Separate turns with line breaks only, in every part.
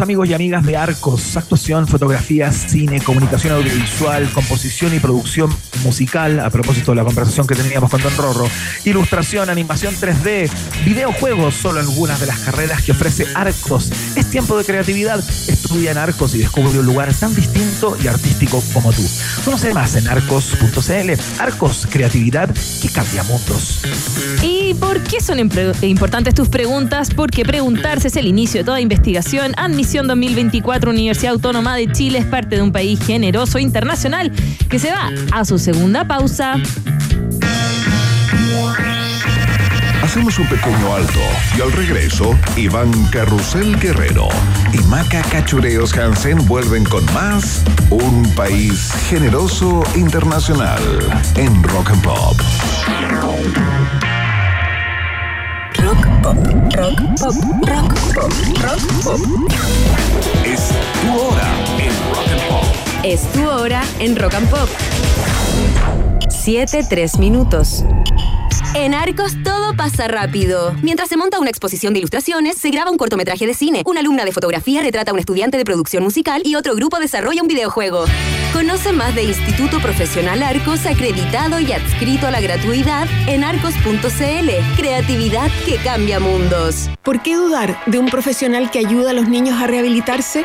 Amigos y amigas de Arcos, actuación, fotografía, cine, comunicación audiovisual, composición y producción musical, a propósito de la conversación que teníamos con Don Rorro, ilustración, animación 3D, videojuegos, solo algunas de las carreras que ofrece Arcos. Es tiempo de creatividad, estudia en Arcos y descubre un lugar tan distinto y artístico como tú. Conoce más en arcos.cl. Arcos, creatividad que cambia mundos.
¿Y por qué son importantes tus preguntas? Porque preguntarse es el inicio de toda investigación. Admisión 2024 Universidad Autónoma de Chile es parte de un país generoso internacional que se va a su segunda pausa.
Hacemos un pequeño alto y al regreso, Iván Carrusel Guerrero y Maca Cachureos Hansen vuelven con más Un País Generoso Internacional en Rock and Pop.
Rock pop, rock pop, rock pop, rock pop.
Es tu hora en Rock and Pop.
Es tu hora en Rock and Pop. 7, 3 minutos. En Arcos todo pasa rápido. Mientras se monta una exposición de ilustraciones, se graba un cortometraje de cine, una alumna de fotografía retrata a un estudiante de producción musical y otro grupo desarrolla un videojuego. Conoce más de Instituto Profesional Arcos acreditado y adscrito a la gratuidad en arcos.cl. Creatividad que cambia mundos.
¿Por qué dudar de un profesional que ayuda a los niños a rehabilitarse?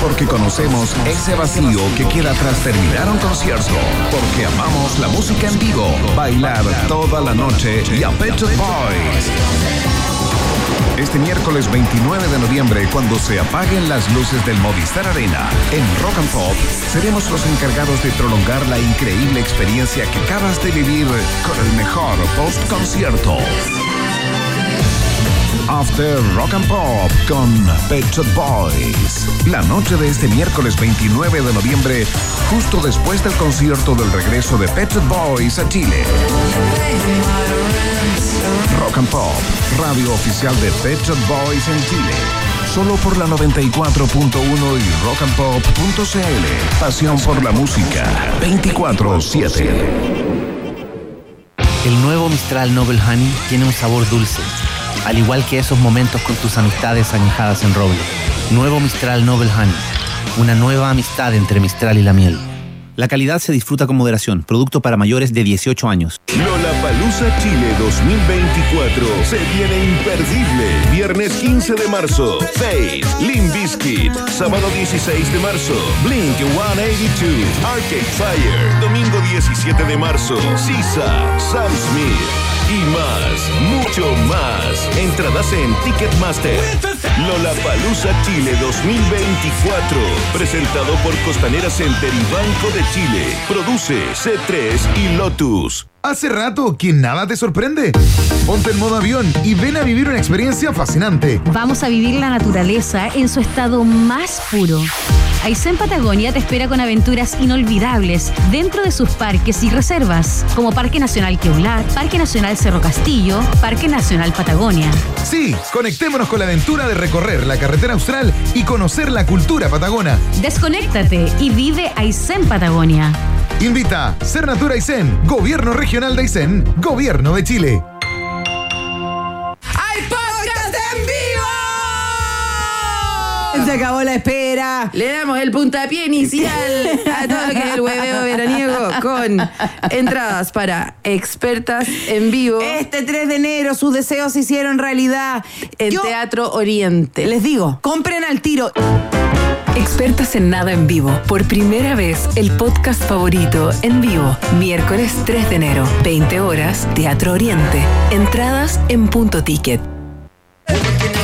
Porque conocemos ese vacío que queda tras terminar un concierto. Porque amamos la música en vivo, bailar toda la noche y a Pet Boys. Este miércoles 29 de noviembre, cuando se apaguen las luces del Movistar Arena en Rock and Pop, seremos los encargados de prolongar la increíble experiencia que acabas de vivir con el mejor post-concierto. After Rock and Pop con Pet Shop Boys. La noche de este miércoles 29 de noviembre, justo después del concierto del regreso de Pet Shop Boys a Chile. Rock and Pop, radio oficial de Pet Shop Boys en Chile. Solo por la 94.1 y rockandpop.cl. Pasión por la música. 24-7.
El nuevo Mistral Noble Honey tiene un sabor dulce, al igual que esos momentos con tus amistades añejadas en roble. Nuevo Mistral Noble Honey, una nueva amistad entre Mistral y la miel. La calidad se disfruta con moderación, producto para mayores de 18 años.
Lollapalooza Chile 2024 se viene imperdible. Viernes 15 de marzo, Faith, Limp Bizkit. Sábado 16 de marzo, Blink 182, Arcade Fire. Domingo 17 de marzo, Sisa, Sam Smith. Y más, mucho más. Entradas en Ticketmaster. Lollapalooza Chile 2024. Presentado por Costanera Center y Banco de Chile. Produce C3 y Lotus.
¿Hace rato que nada te sorprende? Ponte en modo avión y ven a vivir una experiencia fascinante.
Vamos a vivir la naturaleza en su estado más puro. Aysén Patagonia te espera con aventuras inolvidables dentro de sus parques y reservas, como Parque Nacional Queular, Parque Nacional Cerro Castillo, Parque Nacional Patagonia.
Sí, conectémonos con la aventura de recorrer la carretera austral y conocer la cultura patagona.
Desconéctate y vive Aysén Patagonia.
Invita Ser Natura Aysén, Gobierno Regional de Aysén, Gobierno de Chile.
¡Hay podcast en vivo! Se acabó la espera. Le damos el puntapié inicial a todo lo que es el hueveo veraniego con entradas para expertas en vivo. Este 3 de enero sus deseos se hicieron realidad en Teatro Oriente. Les digo, compren al tiro.
Expertas en nada en vivo. Por primera vez, el podcast favorito en vivo. Miércoles 3 de enero, 20 horas, Teatro Oriente. Entradas en punto ticket.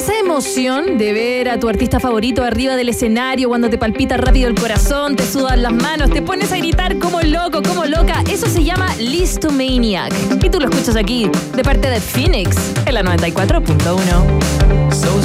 Esa emoción de ver a tu artista favorito arriba del escenario cuando te palpita rápido el corazón, te sudan las manos, te pones a gritar como loco, como loca, eso se llama Listomaniac. Y tú lo escuchas aquí, de parte de Phoenix, en la 94.1.
So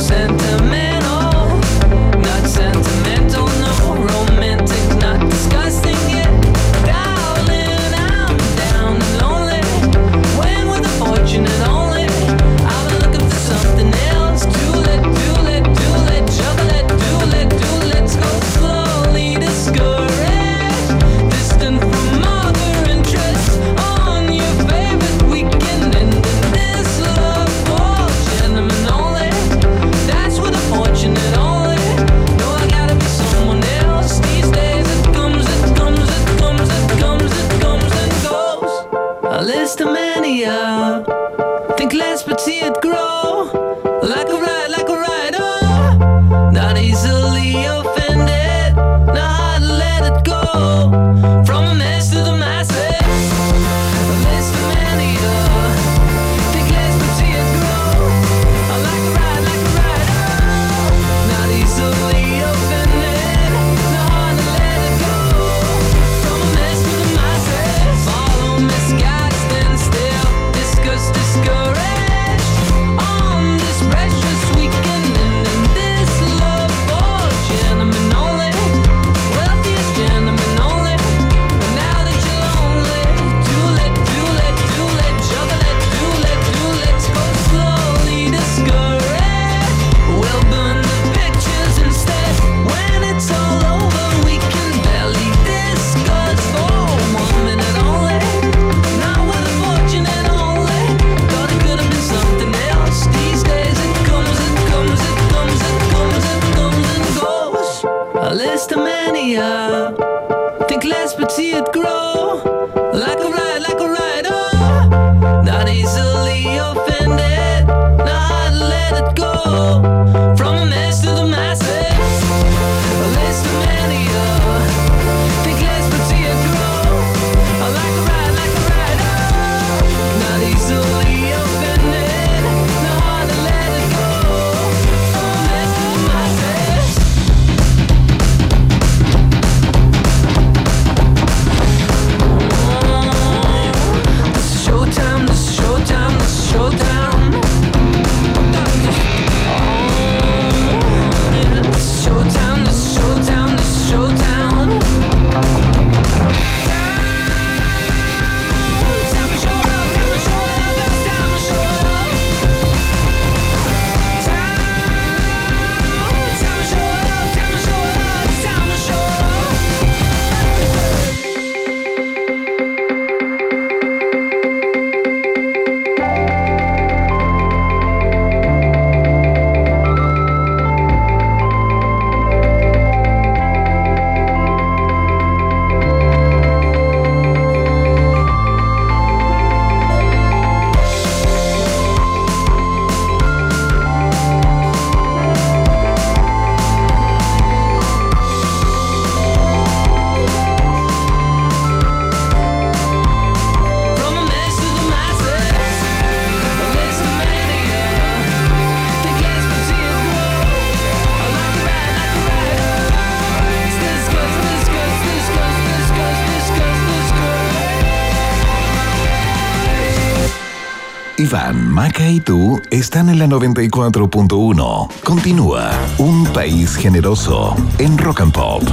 Maca y tú están en la 94.1. Continúa Un País Generoso en Rock and Pop.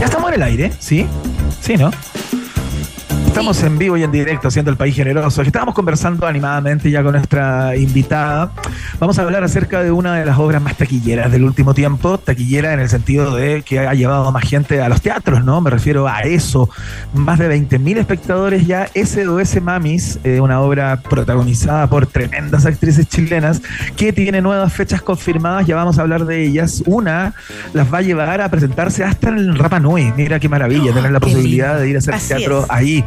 Ya estamos en el aire, ¿sí? Sí, ¿no? Estamos en vivo y en directo haciendo el país generoso. Estábamos conversando animadamente ya con nuestra invitada. Vamos a hablar acerca de una de las obras más taquilleras del último tiempo. Taquillera en el sentido de que ha llevado más gente a los teatros, ¿no? Me refiero a eso. Más de 20.000 espectadores ya. SOS Mamis, eh, una obra protagonizada por tremendas actrices chilenas que tiene nuevas fechas confirmadas. Ya vamos a hablar de ellas. Una las va a llevar a presentarse hasta el Rapa Nui. Mira qué maravilla tener la posibilidad
lindo.
de ir a hacer
Así
teatro
es.
ahí.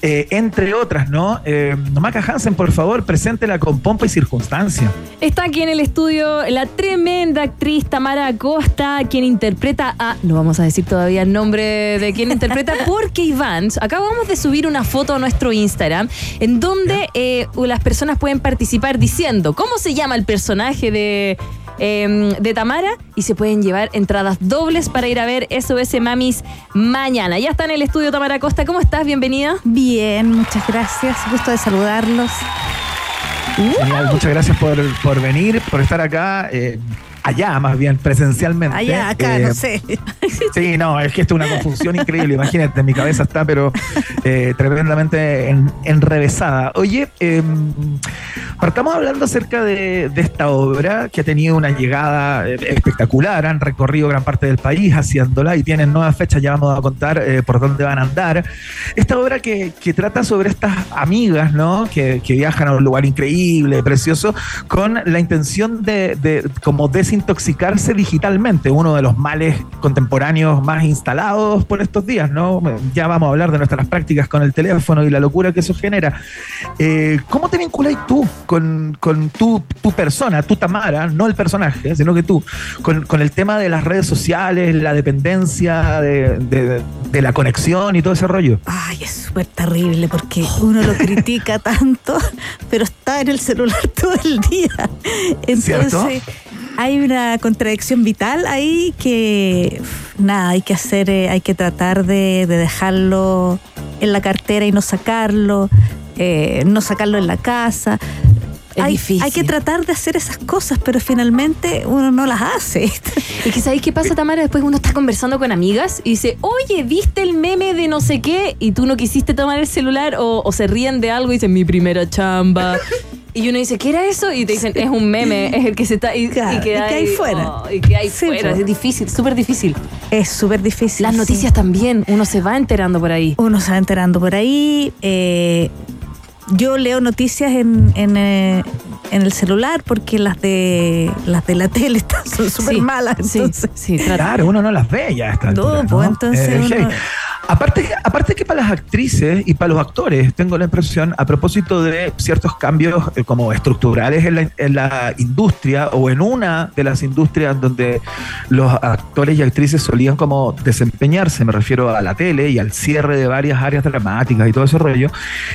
Eh, entre otras, ¿no? Eh, Maca Hansen, por favor, preséntela con pompa y circunstancia.
Está aquí en el estudio la tremenda actriz Tamara Acosta, quien interpreta a. No vamos a decir todavía el nombre de quien interpreta, porque Iván. Acabamos de subir una foto a nuestro Instagram en donde eh, las personas pueden participar diciendo cómo se llama el personaje de. Eh, de Tamara y se pueden llevar entradas dobles para ir a ver SOS Mamis mañana. Ya está en el estudio Tamara Acosta. ¿Cómo estás? Bienvenida.
Bien, muchas gracias. Gusto de saludarlos.
Genial, muchas gracias por, por venir, por estar acá. eh, allá, más bien, presencialmente.
Allá, acá,
Eh,
no sé.
Sí, no, es que esto es una confusión increíble. Imagínate, mi cabeza está, pero eh, tremendamente en- enrevesada. Oye, eh, partamos hablando acerca de, de esta obra que ha tenido una llegada eh, espectacular. Han recorrido gran parte del país haciéndola y tienen nuevas fechas. Ya vamos a contar eh, por dónde van a andar. Esta obra que, que trata sobre estas amigas, ¿no? Que, que viajan a un lugar increíble, precioso, con la intención de, de como desintoxicarse digitalmente, uno de los males contemporáneos más instalados por estos días, ¿no? Ya vamos a hablar de nuestras prácticas con el teléfono y la locura que eso genera. Eh, ¿Cómo te vinculáis tú con, con tu, tu persona, tu Tamara, no el personaje, sino que tú, con, con el tema de las redes sociales, la dependencia de, de- de la conexión y todo ese rollo?
Ay, es súper terrible porque uno lo critica tanto, pero está en el celular todo el día.
¿Cierto?
Hay una contradicción vital ahí que nada, hay que hacer, eh, hay que tratar de, de dejarlo en la cartera y no sacarlo, eh, no sacarlo en la casa.
Es
hay,
difícil.
hay que tratar de hacer esas cosas, pero finalmente uno no las hace.
Es que ¿sabéis qué pasa, Tamara? Después uno está conversando con amigas y dice, oye, ¿viste el meme de no sé qué? Y tú no quisiste tomar el celular o, o se ríen de algo y dicen, mi primera chamba. Y uno dice, ¿qué era eso? Y te dicen, es un meme, es el que se está... Y,
Claro,
y queda
y que hay
ahí,
fuera.
oh, y que hay
Sí,
fuera.
pues.
Es difícil, súper difícil.
Es súper difícil.
Las
sí.
noticias también, uno se va enterando por ahí.
uno se va enterando por ahí. eh, yo leo noticias en, en, eh, en el celular porque las de las de la tele están son súper
Sí,
malas.
sí,
Entonces,
sí, trata.
Claro, uno no las ve ya esta
No,
altura,
pues, entonces
Eh,
uno-
heavy. Aparte, aparte que para las actrices y para los actores, tengo la impresión, a propósito de ciertos cambios eh, como estructurales en la, industria o en una de las industrias donde los actores y actrices solían como desempeñarse, me refiero a la tele y al cierre de varias áreas dramáticas y todo ese rollo,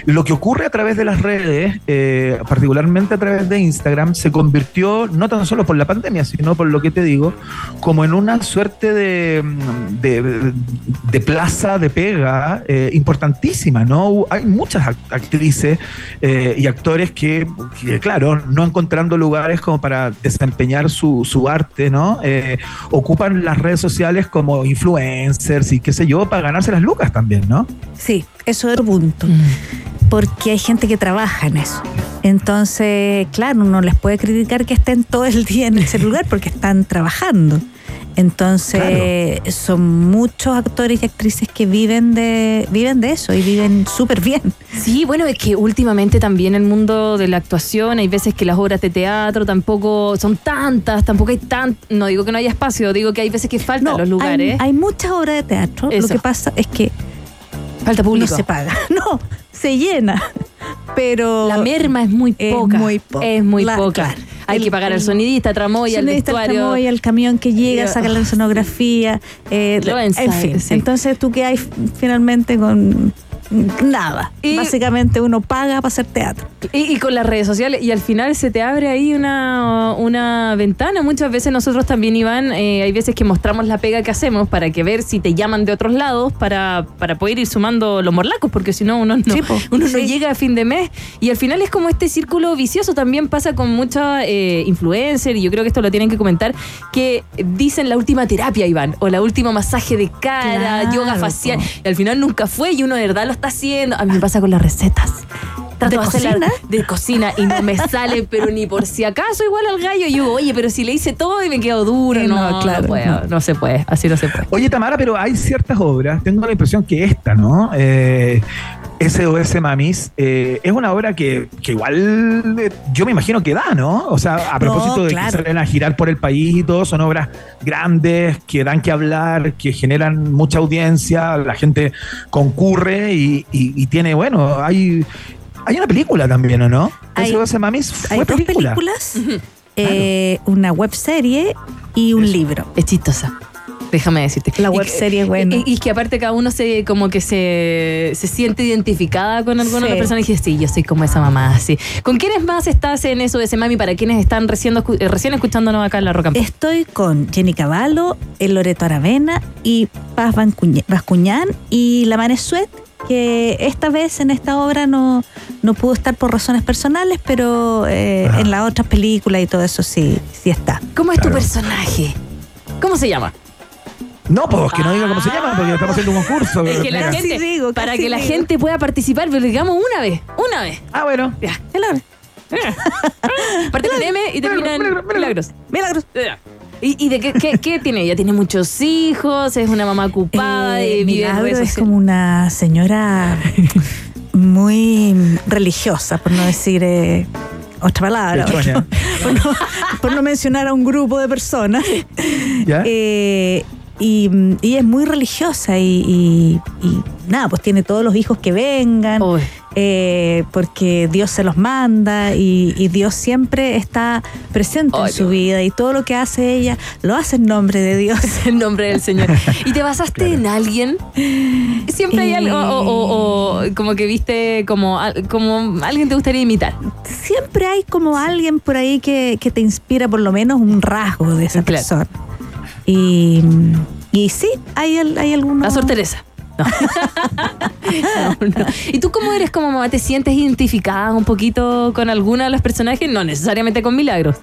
lo que ocurre a través de las redes, eh, particularmente a través de Instagram, se convirtió no tan solo por la pandemia, sino por lo que te digo, como en una suerte de, mm, plaza de pega eh, importantísima, ¿no? Hay muchas act- actrices eh, y actores que, que, claro, no encontrando lugares como para desempeñar su, su arte, ¿no? Eh, ocupan las redes sociales como influencers y qué sé yo, para ganarse las lucas también, ¿no?
sí, eso es otro punto. Porque hay gente que trabaja en eso. Entonces, claro, uno les puede criticar que estén todo el día en el celular porque están trabajando. Entonces, son muchos actores y actrices que viven de, viven de eso y viven súper bien.
Sí, bueno, es que últimamente también el mundo de la actuación, hay veces que las obras de teatro tampoco son tantas, tampoco hay tan, no digo que no haya espacio, digo que hay veces que faltan los lugares.
Hay, hay muchas obras de teatro.
Eso.
Lo que pasa es que
Falta público.
no se paga. No, se llena. Pero
La merma es muy
es
poca.
muy poca.
Es muy
La-
poca.
claro.
Hay
El-
que pagar al sonidista, tramoya, al vestuario.
tramoya, el camión que llega,
Ya.
saca la escenografía, eh,
Lo
en fin.
sí.
Entonces tú quedas finalmente con nada.
Y-
Básicamente uno paga para hacer teatro.
Y, y con las redes sociales, y al final se te abre ahí una, una ventana. Muchas veces nosotros también, Iván, eh, hay veces que mostramos la pega que hacemos para que ver si te llaman de otros lados para, para poder ir sumando los morlacos, porque si no, uno no,
Sí,
llega a fin de mes. Y al final es como este círculo vicioso. También pasa con muchos influencers, y yo creo que esto lo tienen que comentar, que dicen la última terapia, Iván, o la última masaje de cara,
Claro,
yoga facial. Y al final nunca fue y uno de verdad lo está haciendo. A mí me pasa con las recetas. Trato
¿De
hacerla
cocina?
de cocina y no me sale, pero ni por si acaso igual al gallo. Y yo, oye, pero si le hice todo y me quedo duro.
Sí,
No,
no, claro,
no, puedo,
no.
no se puede, así no se puede.
Oye, Tamara, pero hay ciertas obras, tengo la impresión que esta, ¿no? Eh, SOS Mamis, eh, es una obra que, que igual eh, yo me imagino que da, ¿no? O sea, a propósito de
claro.
que salen a girar por el país y todo, son obras grandes, que dan que hablar, que generan mucha audiencia, la gente concurre y, y- y tiene, bueno, hay, hay una película también, ¿o no?
Hay-
SOS Mamis fue
Hay dos
película.
películas, eh, una web serie y un libro.
Es chistosa. Déjame decirte.
La web serie es buena.
Y, y que aparte cada uno se como que se, se siente identificada con alguna
Sí.
otra persona y dice, sí, yo soy como esa mamá, así. ¿Con quiénes más estás en eso de ese mami para quienes están recién, eh, recién escuchándonos acá en la Roca?
Estoy con Jenny Cavallo, el Loreto Aravena y Paz Bascuñán y la Mane Suet, que esta vez en esta obra no, no pudo estar por razones personales, pero eh, en las otras películas y todo eso sí, sí está.
¿Cómo es tu personaje? ¿Cómo se llama?
No, pues que no diga cómo se llama, porque estamos haciendo un concurso.
Es que la gente,
digo,
para que la
digo.
gente pueda participar, pero digamos una vez, una vez.
Ah, bueno.
Ya.
Milagros.
Parte con M y termina en
Milagros,
Milagros.
Milagros.
¿Y, y de qué, qué, qué tiene ella? ¿Tiene muchos hijos? ¿Es una mamá ocupada?
Eh,
y vive en
Milagro
redes
es como una señora muy religiosa, por no decir eh, otra palabra.
Pechoña.
por, no, por no mencionar a un grupo de personas.
¿Ya?
Eh, y, y es muy religiosa y, y- y nada, pues tiene todos los hijos que vengan, eh, porque Dios se los manda y, Dios siempre está presente en su vida y todo lo que hace ella lo hace en nombre de Dios.
en nombre del Señor. ¿Y te basaste en alguien? Siempre hay algo, o, o- o como que viste como, como alguien te gustaría imitar.
siempre hay como alguien por ahí que, que te inspira por lo menos un rasgo de esa
Claro.
persona. Y, y sí, hay, hay algunos...
La Sor Teresa. No. No, no. ¿Y tú cómo eres como mamá? ¿Te sientes identificada un poquito con alguna de los personajes? No necesariamente con Milagros.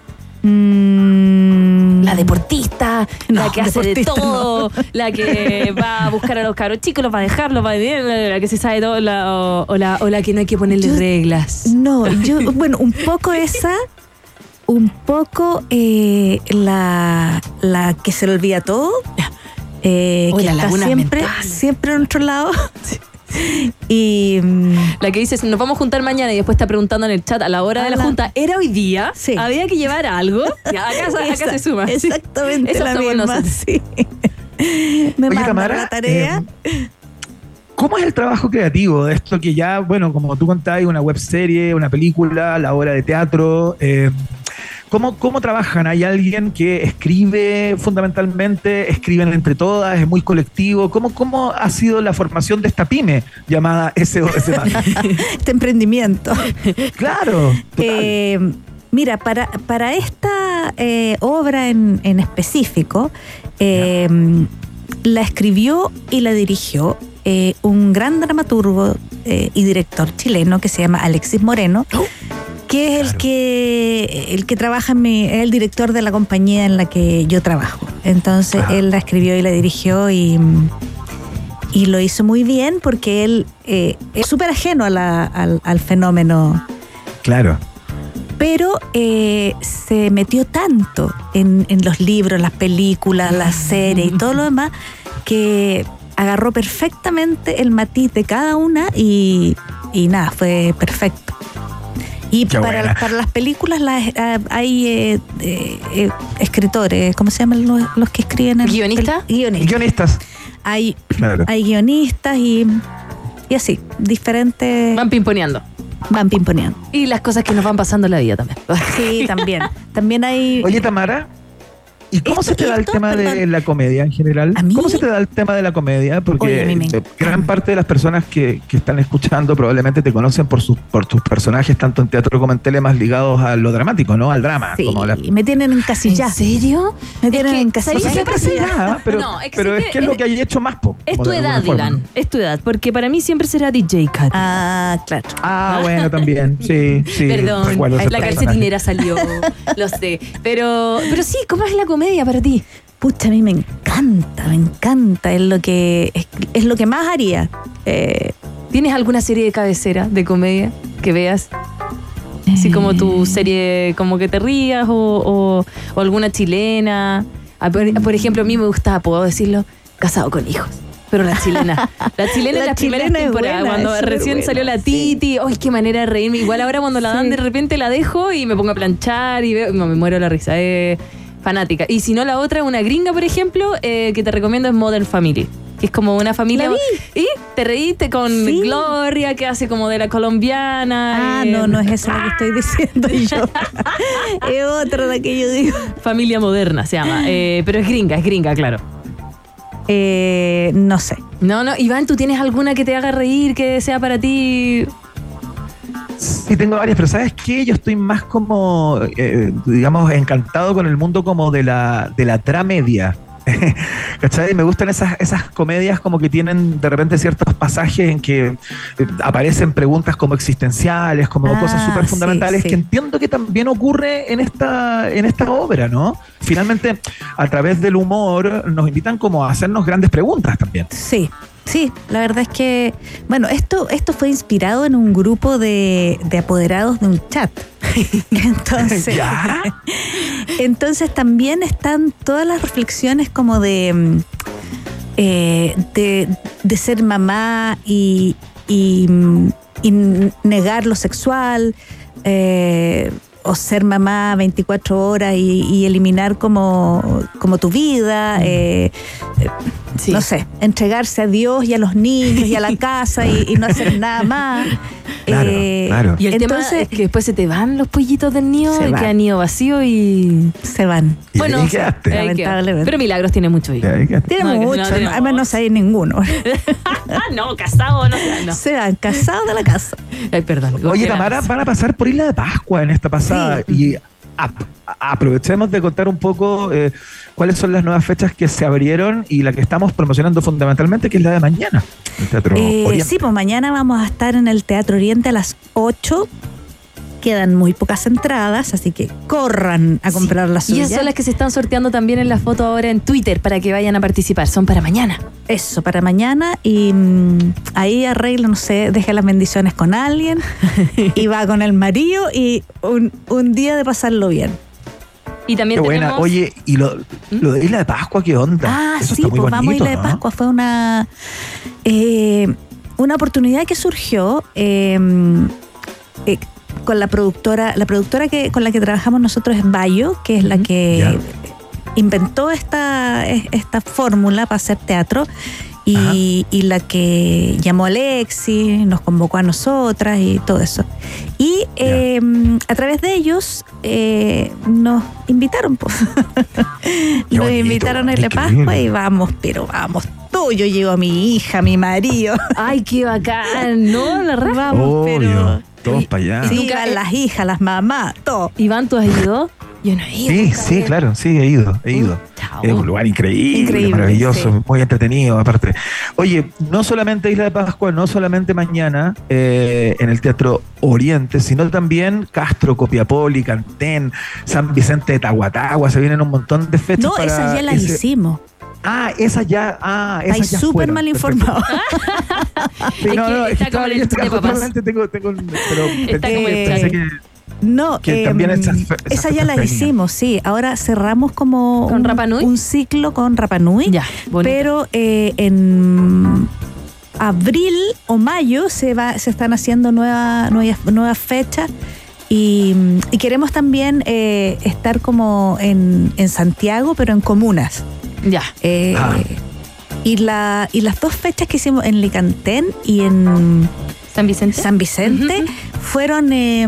Mm,
La deportista, la que hace de todo, la que va a buscar a los cabros chicos, los va a dejar, los va a la, la que se sabe todo, la- o, o la, o la que no hay que ponerle
Yo-
reglas.
No, yo, bueno, un poco esa, un poco eh, la, la que se le olvida todo, eh, que
la
está siempre,
mental.
siempre a nuestro lado. Y mm,
La que dice, nos vamos a juntar mañana y después está preguntando en el chat a la hora de la junta, ¿era hoy día?
Sí.
¿Había que llevar algo? Ya, acá, se suma. Sí.
Exactamente
Eso
la misma, sí. Me
Oye, Tamara,
la tarea.
eh, ¿Cómo es el trabajo creativo de esto que ya, bueno, como tú contabas, una web serie, una película, la obra de teatro? eh, ¿cómo, ¿Cómo trabajan? ¿Hay alguien que escribe fundamentalmente? ¿Escriben entre todas? ¿Es muy colectivo? ¿Cómo, cómo ha sido la formación de esta pyme llamada SOS
este emprendimiento.
claro.
Eh, mira, para, para esta eh, obra en, en específico, eh, la escribió y la dirigió un gran dramaturgo y director chileno que se llama Alexis Moreno. Que es el que el que trabaja en mi, es el director de la compañía en la que yo trabajo. Entonces él la escribió y la dirigió y, y lo hizo muy bien porque él eh, es súper ajeno a la- al, al fenómeno
Claro.
pero eh, se metió tanto en, en los libros, las películas, las series y todo lo demás, que agarró perfectamente el matiz de cada una y, y nada, fue perfecto. Y
Qué
para,
buena.
para las películas las, ah, hay eh, eh, eh, escritores, ¿cómo se llaman los, los que escriben? el-
¿Guionista?
el- guionistas.
Guionistas.
Hay,
Claro.
hay guionistas y, y así, diferentes...
Van pimponeando.
Van pimponeando.
Y las cosas que nos van pasando en la vida también.
Sí, también. También hay...
Oye, Tamara, ¿Y cómo
Esto-
se te da el tema de la comedia en general? ¿Cómo se te da el tema de la comedia? Porque
Oye,
gran parte de las personas que, que están escuchando probablemente te conocen por sus por tus personajes, tanto en teatro como en tele, más ligados a lo dramático, ¿no? Al drama.
Sí,
como la-
y me tienen encasillada.
¿En serio?
Me tienen
que,
encasillada.
Ah, pero,
No, es que
pero es que es lo que hay hecho más, po,
Es tu edad,
forma.
Iván. Es tu edad. Porque para mí siempre será DJ Cat.
Ah, claro.
Ah, bueno, también. Sí, sí.
Perdón, la calcetinera salió. lo sé. Pero, pero sí, ¿cómo es la comedia para ti?
Pucha, a mí me encanta, me encanta. Es lo que, es, es lo que más haría. Eh,
¿Tienes alguna serie de cabecera de comedia que veas? Así como
Eh.
tu serie, como que te rías, o, o- o alguna chilena. Ah, Por, por ejemplo, a mí me gustaba, puedo decirlo, Casado con hijos. Pero la chilena. La chilena en
La
las primeras
chilena es
temporadas,
buena,
cuando recién
buena,
salió la Titi. ¡Ay, qué manera de reírme! Igual ahora cuando la dan, de repente la dejo y me pongo a planchar y veo. No, me muero la risa. Es fanática. Y si no, la otra, una gringa, por ejemplo, eh, que te recomiendo es Modern Family. Que es como una familia. Y te reíste con
Sí.
Gloria, que hace como de la colombiana.
ah,
eh,
no, no es esa la que estoy diciendo yo. es otra la que yo digo.
Familia moderna se llama. Eh, pero es gringa, es gringa, claro.
Eh, no sé.
No, no, Iván, ¿tú tienes alguna que te haga reír, que sea para ti?
Sí, tengo varias, pero ¿sabes qué? Yo estoy más como, eh, digamos, encantado con el mundo como de la, de la tramedia. ¿Cachai? Me gustan esas, esas comedias como que tienen de repente ciertos pasajes en que eh, aparecen preguntas como existenciales, como
Ah,
cosas súper
sí,
fundamentales,
sí.
que entiendo que también ocurre en esta, en esta obra, ¿no? Finalmente, a través del humor, nos invitan como a hacernos grandes preguntas también.
Sí, sí, la verdad es que, bueno, esto, esto fue inspirado en un grupo de, de apoderados de un chat. Entonces,
¿Ya?
entonces también están todas las reflexiones como de, mm, eh, de, de ser mamá y, y, mm, y negar lo sexual. eh, o ser mamá 24 horas y, y eliminar como, como tu vida, eh, eh,
Sí.
no sé, entregarse a Dios y a los niños y a la casa y, y no hacer nada más.
Claro,
Eh,
claro.
Y el tema
entonces
es que después se te van los pollitos del nido,
Se
y
van.
queda nido vacío y.
se van.
Y
bueno,
ahí quedaste.
ahí queda.
Lamentablemente.
Pero Milagros tiene mucho hijo.
Tiene
No,
mucho,
no, tiene
además no sabéis ninguno.
Ah, no, casado, no, no.
Se van casados de la casa.
Ay, perdón.
Oye, Tamara, van a pasar por Isla de Pascua en esta pasada y ap- aprovechemos de contar un poco eh, cuáles son las nuevas fechas que se abrieron y la que estamos promocionando fundamentalmente, que es la de mañana. El Teatro
Eh,
Oriente.
sí, pues mañana vamos a estar en el Teatro Oriente a las 8. Quedan muy pocas entradas, así que corran a comprar las
Y
suyas.
esas son las que se están sorteando también en la foto ahora en Twitter para que vayan a participar. Son para mañana.
Eso, para mañana. Y mm, ahí arregla, no sé, deja las bendiciones con alguien y va con el marido y un, un día de pasarlo bien.
Y también
Qué buena.
tenemos.
Oye, ¿y lo, lo de Isla de Pascua qué onda?
Ah,
Eso
sí,
está muy
pues vamos a Isla de
¿no?
Pascua. Fue una, eh, una oportunidad que surgió eh, eh, con la productora, la productora que, con la que trabajamos nosotros es Bayo, que es la que inventó esta, es- esta fórmula para hacer teatro. Y, y la que llamó a Alexi, nos convocó a nosotras y todo eso. Y eh, a través de ellos eh, nos invitaron, pues. Nos
bonito,
invitaron a de Pascua y vamos, pero vamos, todo. Yo llevo a mi hija, a mi marido.
Ay, qué bacán, ¿no? La raja.
Vamos, pero.
Todos para allá.
Sí,
Nunca-
van las hijas, las mamás, todo.
Iván, ¿tú has ido? Yo no he ido.
Sí, sí,
¿verdad?
claro, sí, he ido, he ido.
Chao.
Es un lugar increíble,
Increíble,
maravilloso,
sí.
muy entretenido, aparte. Oye, no solamente Isla de Pascua, no solamente mañana eh, en el Teatro Oriente, sino también Castro, Copiapó, Cantén, San Vicente de Tahuatagua, se vienen un montón de fechas.
No,
para
esas ya las
ese-
hicimos.
Ah, esas ya, ah, esas
Estáis
ya
súper mal informado.
Sí, no, no, es
está
que estaba leyendo, justamente tengo, tengo, un- pero
Está como el
pensé que
No,
Que
em,
también esas fe- esas
esas ya
venían.
hicimos, sí. Ahora cerramos como
¿Con
un,
Rapa Nui?
un ciclo con Rapanui.
Ya, bonito.
Pero eh, en abril o mayo se va, se están haciendo nueva- nuevas, nuevas fechas. Y, y queremos también eh, estar como en, en Santiago, pero en comunas.
Ya.
Eh,
Ah.
y, la, y las dos fechas que hicimos en Licantén y en
¿San Vicente?
San Vicente fueron, eh,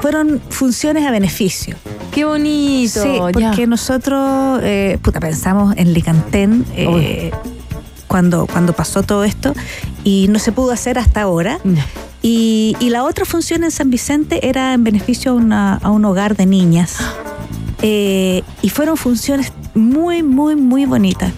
fueron funciones a beneficio
qué bonito.
Sí,
ya.
porque nosotros, eh, puta, pensamos en Licantén eh, cuando, cuando pasó todo esto y no se pudo hacer hasta ahora. Y, y la otra función en San Vicente era en beneficio a, una- a un hogar de niñas. Eh, y fueron funciones muy, muy, muy bonitas.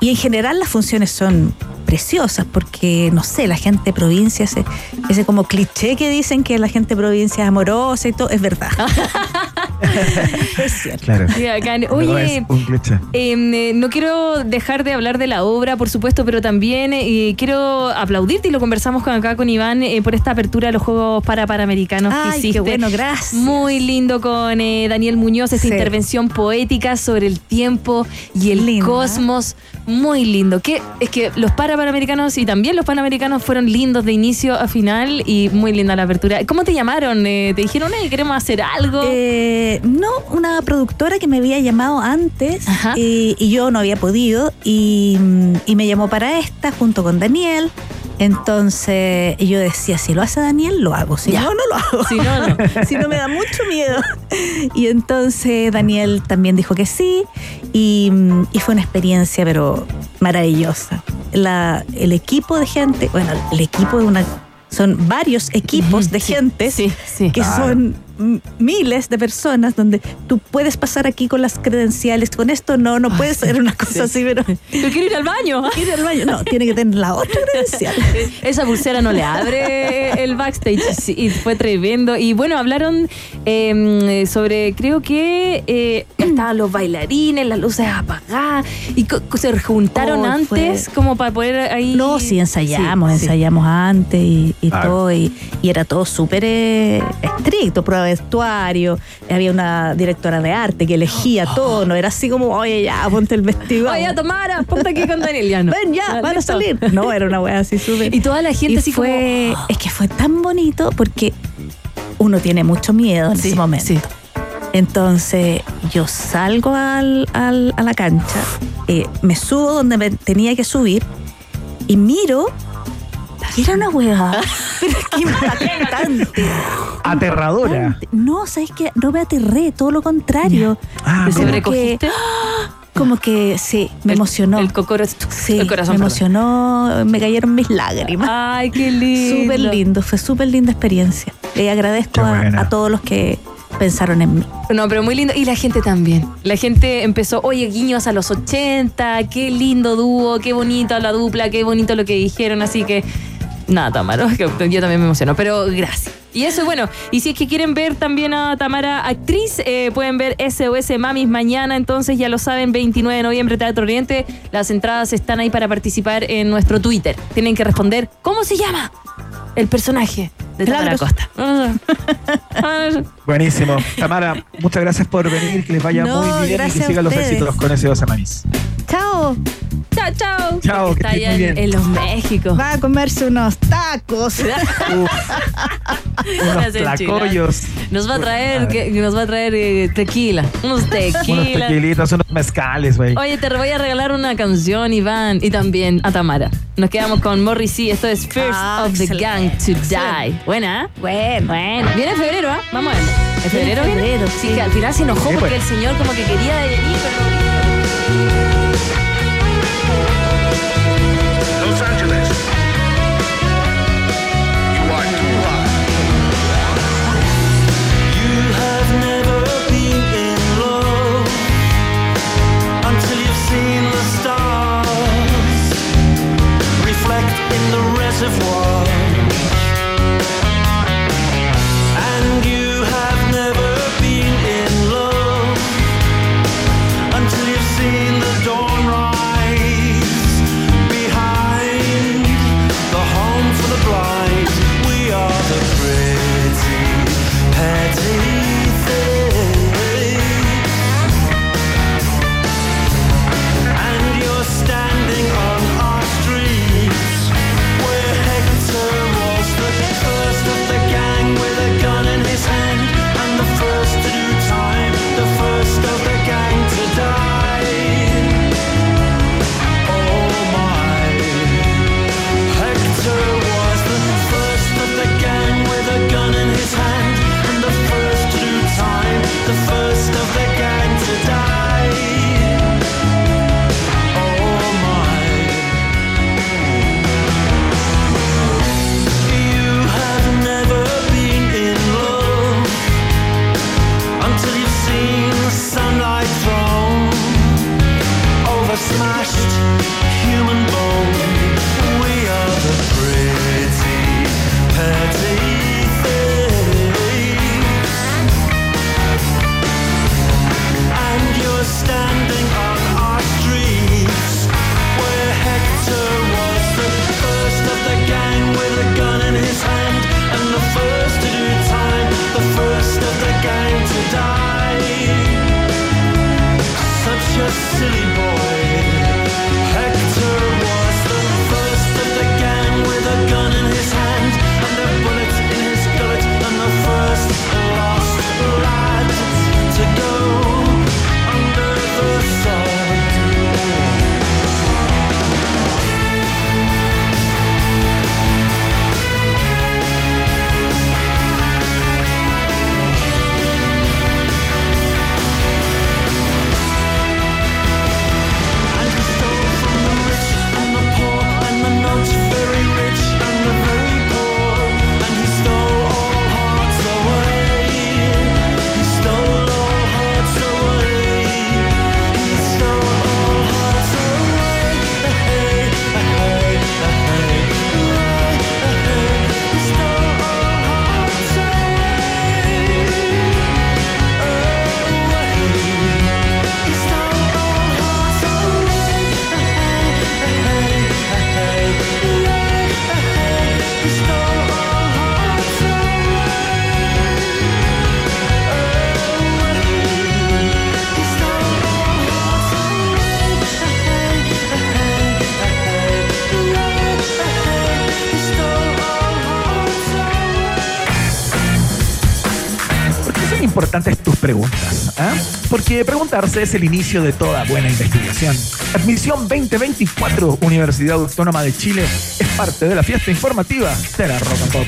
Y en general las funciones son preciosas porque, no sé, la gente de provincia, ese, ese como cliché que dicen que la gente de provincia es amorosa y todo, es verdad. es cierto.
Claro.
Qué bacán.
No
Oye,
es un cliché.
Em, eh, no quiero dejar de hablar de la obra, por supuesto, pero también eh, quiero aplaudirte y lo conversamos con acá con Iván eh, por esta apertura de los Juegos para Panamericanos que
Ay, qué
hiciste.
bueno, gracias.
Muy lindo con eh, Daniel Muñoz, esta
Sí.
intervención poética sobre el tiempo y el
Linda.
cosmos. Muy lindo. Que, es que los para Panamericanos y también los Panamericanos fueron lindos de inicio a final y muy linda la apertura. ¿Cómo te llamaron? Eh, ¿Te dijeron, hey, queremos hacer algo?
Eh, no, una productora que me había llamado antes y, y yo no había podido y, mm, y me llamó para esta junto con Daniel. Entonces yo decía, si lo hace Daniel, lo hago. Si
Ya.
no, no lo hago.
Si no, no.
si no, me da mucho miedo. Y entonces Daniel también dijo que sí y, mm, y fue una experiencia, pero maravillosa. La, el equipo de gente, bueno, el equipo de una... Son varios equipos de gente que
Claro.
son miles de personas donde tú puedes pasar aquí con las credenciales, con esto no, no puedes hacer una cosa así, pero...
Yo quiero ir al baño.
Quiero ir al baño, no, tiene que tener la otra credencial.
Esa pulsera no le abre el backstage sí, y fue tremendo. Y bueno, hablaron eh, sobre, creo que eh, estaban los bailarines, las luces apagadas y se juntaron
Oh,
antes
fue-
como para poder ahí...
No, sí, ensayamos,
Sí, sí.
ensayamos antes y, y
Claro.
todo, y, y era todo súper eh, estricto, prueba vestuario, había una directora de arte que elegía todo, no era así como, oye, ya, ponte el vestido.
Oye, ya, Tamara, ponte aquí con Daniel. Ya no.
Ven, ya,
Ah,
van a salir. No, era una wea así súper.
Y toda la gente
Y
así
fue,
como...
Es que fue tan bonito porque uno tiene mucho miedo en ese momento. Entonces yo salgo al- al- a la cancha, eh, me subo donde me tenía que subir y miro era una hueá. Pero es que impactante.
Aterradora.
No, ¿sabes qué? No me aterré, todo lo contrario.
Ah,
¿Te
Como
sobrecogiste?
que- Como que sí, me emocionó.
El cocoro,
Sí,
el corazón.
me
perdón.
emocionó, me cayeron mis lágrimas.
Ay, qué lindo.
Súper lindo, fue súper linda experiencia. Le agradezco a, a todos los que pensaron en mí.
No, pero muy lindo. Y la gente también. La gente empezó, oye, guiños a los 80, qué lindo dúo, qué bonita la dupla, qué bonito lo que dijeron. Así que, nada, Tamara, que yo también me emociono, pero gracias. Y eso, bueno, y si es que quieren ver también a Tamara actriz, eh, pueden ver SOS Mamis mañana, entonces ya lo saben, 29 de noviembre, Teatro Oriente. Las entradas están ahí para participar en nuestro Twitter. Tienen que responder, ¿cómo se llama? El personaje de Tamara
Claro.
Costa.
Buenísimo. Tamara, muchas gracias por venir, que les vaya
No,
muy bien y que sigan los éxitos con ese dos semanas.
Chao.
Chao, chao.
Chao, que
Está allá
muy
en,
bien.
en los México.
Va a comerse unos tacos.
Unos tlacoyos,
Nos va a traer, que, nos va a traer eh, tequila. Unos
unos tequilitos, unos mezcales, güey.
Oye, te voy a regalar una canción, Iván, y también a Tamara. Nos quedamos con Morrissey. Esto es First
Ah,
of the
excelente,
Gang to Die. Buena. ¿eh?
Bueno.
Bueno. Viene en febrero, ¿ah? Vamos a verlo. ¿En febrero
en febrero,
Sí,
sí.
que al final se enojó
Sí,
porque
pues.
el señor como que quería venir, pero...
reservoir.
Porque preguntarse es el inicio de toda buena investigación. Admisión 2024, Universidad Autónoma de Chile, es parte de la fiesta informativa de la Rock and Pop.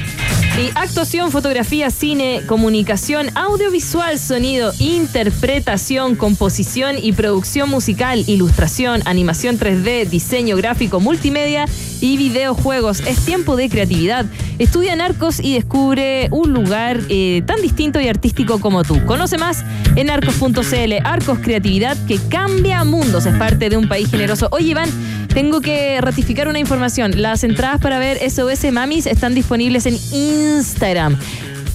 Y actuación, fotografía, cine, comunicación, audiovisual, sonido, interpretación, composición y producción musical, ilustración, animación 3D, diseño gráfico, multimedia y videojuegos. Es tiempo de creatividad. Estudia en Arcos y descubre un lugar eh, tan distinto y artístico como tú. Conoce más en arcos.cl. Arcos Creatividad que cambia mundos. Es parte de un país generoso. Oye, Iván, tengo que ratificar una información. Las entradas para ver SOS Mamis están disponibles en Instagram.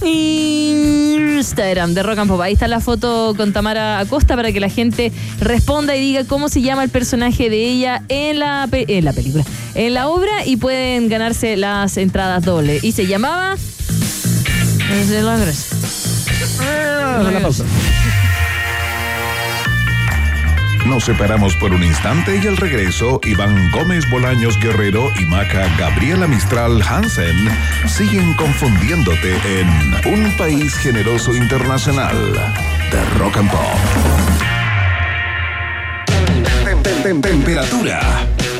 Instagram de Rock and Pop. Ahí está la foto con Tamara Acosta para que la gente responda y diga cómo se llama el personaje de ella en la, pe- en la película, en la obra y pueden ganarse las entradas doble. Y se llamaba. Desde
la pausa.
Nos separamos por un instante y al regreso, Iván Gómez Bolaños Guerrero y Maca Gabriela Mistral Hansen siguen confundiéndote en Un País Generoso Internacional de Rock and Pop. Tem- tem- tem- Temperatura.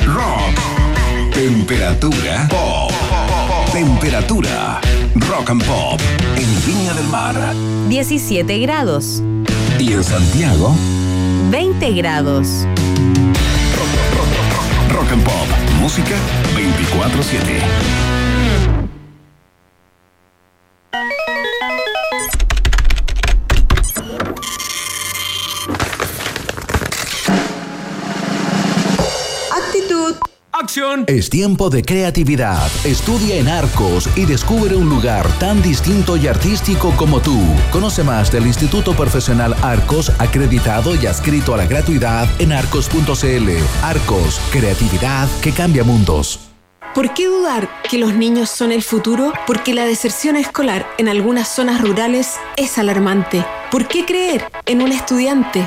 Rock. Temperatura. Pop. Temperatura. Rock and Pop. En Viña del Mar.
17 grados.
Y en Santiago.
20 grados.
Rock and Pop. Música 24-7.
Acción. Es tiempo de creatividad. Estudia en Arcos y descubre un lugar tan distinto y artístico como tú. Conoce más del Instituto Profesional Arcos, acreditado y adscrito a la gratuidad en arcos.cl. Arcos, creatividad que cambia mundos.
¿Por qué dudar que los niños son el futuro? Porque la deserción escolar en algunas zonas rurales es alarmante. ¿Por qué creer en un estudiante?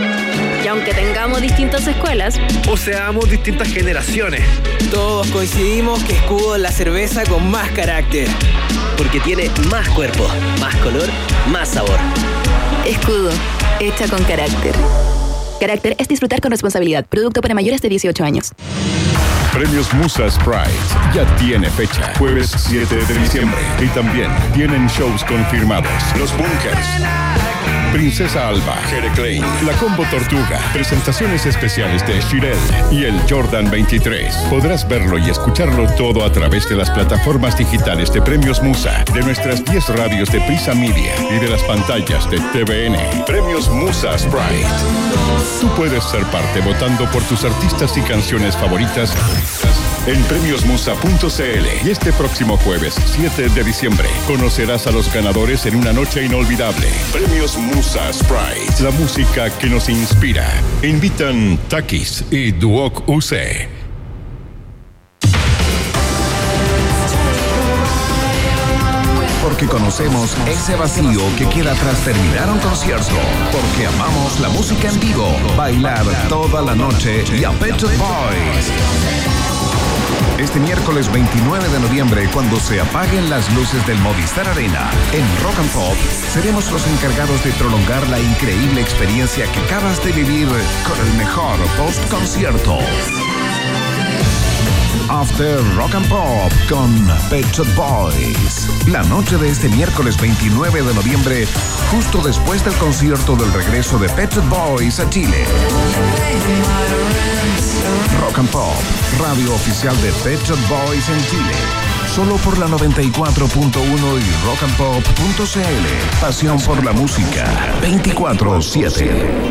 Aunque tengamos distintas escuelas,
o seamos distintas generaciones. Todos coincidimos que Escudo es la cerveza con más carácter.
Porque tiene más cuerpo, más color, más sabor.
Escudo, hecha con carácter. Carácter es disfrutar con responsabilidad. Producto para mayores de 18 años.
Premios Musa Sprite ya tiene fecha, jueves 7 de diciembre. Y también tienen shows confirmados. Los Bunkers. Princesa Alba, Jere Klein, La Combo Tortuga, presentaciones especiales de Shirel y el Jordan 23. Podrás verlo y escucharlo todo a través de las plataformas digitales de Premios Musa, de nuestras 10 radios de Prisa Media y de las pantallas de TVN. Premios Musa Sprite. Tú puedes ser parte votando por tus artistas y canciones favoritas en premiosmusa.cl. Y este próximo jueves, 7 de diciembre, conocerás a los ganadores en una noche inolvidable. Premios Musa Sprite, la música que nos inspira. Invitan Takis y Duoc UC.
Porque conocemos ese vacío que queda tras terminar un concierto. Porque amamos la música en vivo, bailar toda la noche y a Pet Boys. Este miércoles 29 de noviembre, cuando se apaguen las luces del Movistar Arena en Rock and Pop, seremos los encargados de prolongar la increíble experiencia que acabas de vivir con el mejor post-concierto. After Rock and Pop con Pet Shop Boys. La noche de este miércoles 29 de noviembre, justo después del concierto del regreso de Pet Shop Boys a Chile. Rock and Pop, radio oficial de Pet Shop Boys en Chile. Solo por la 94.1 y rockandpop.cl. Pasión por la música. 24-7.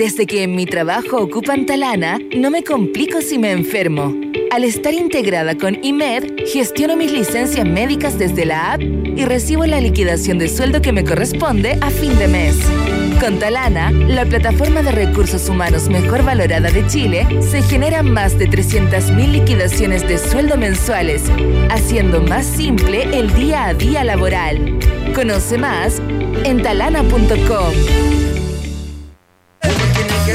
Desde que mi trabajo ocupan Talana, no me complico si me enfermo. Al estar integrada con IMED, gestiono mis licencias médicas desde la app y recibo la liquidación de sueldo que me corresponde a fin de mes. Con Talana, la plataforma de recursos humanos mejor valorada de Chile, se generan más de 300.000 liquidaciones de sueldo mensuales, haciendo más simple el día a día laboral. Conoce más en talana.com.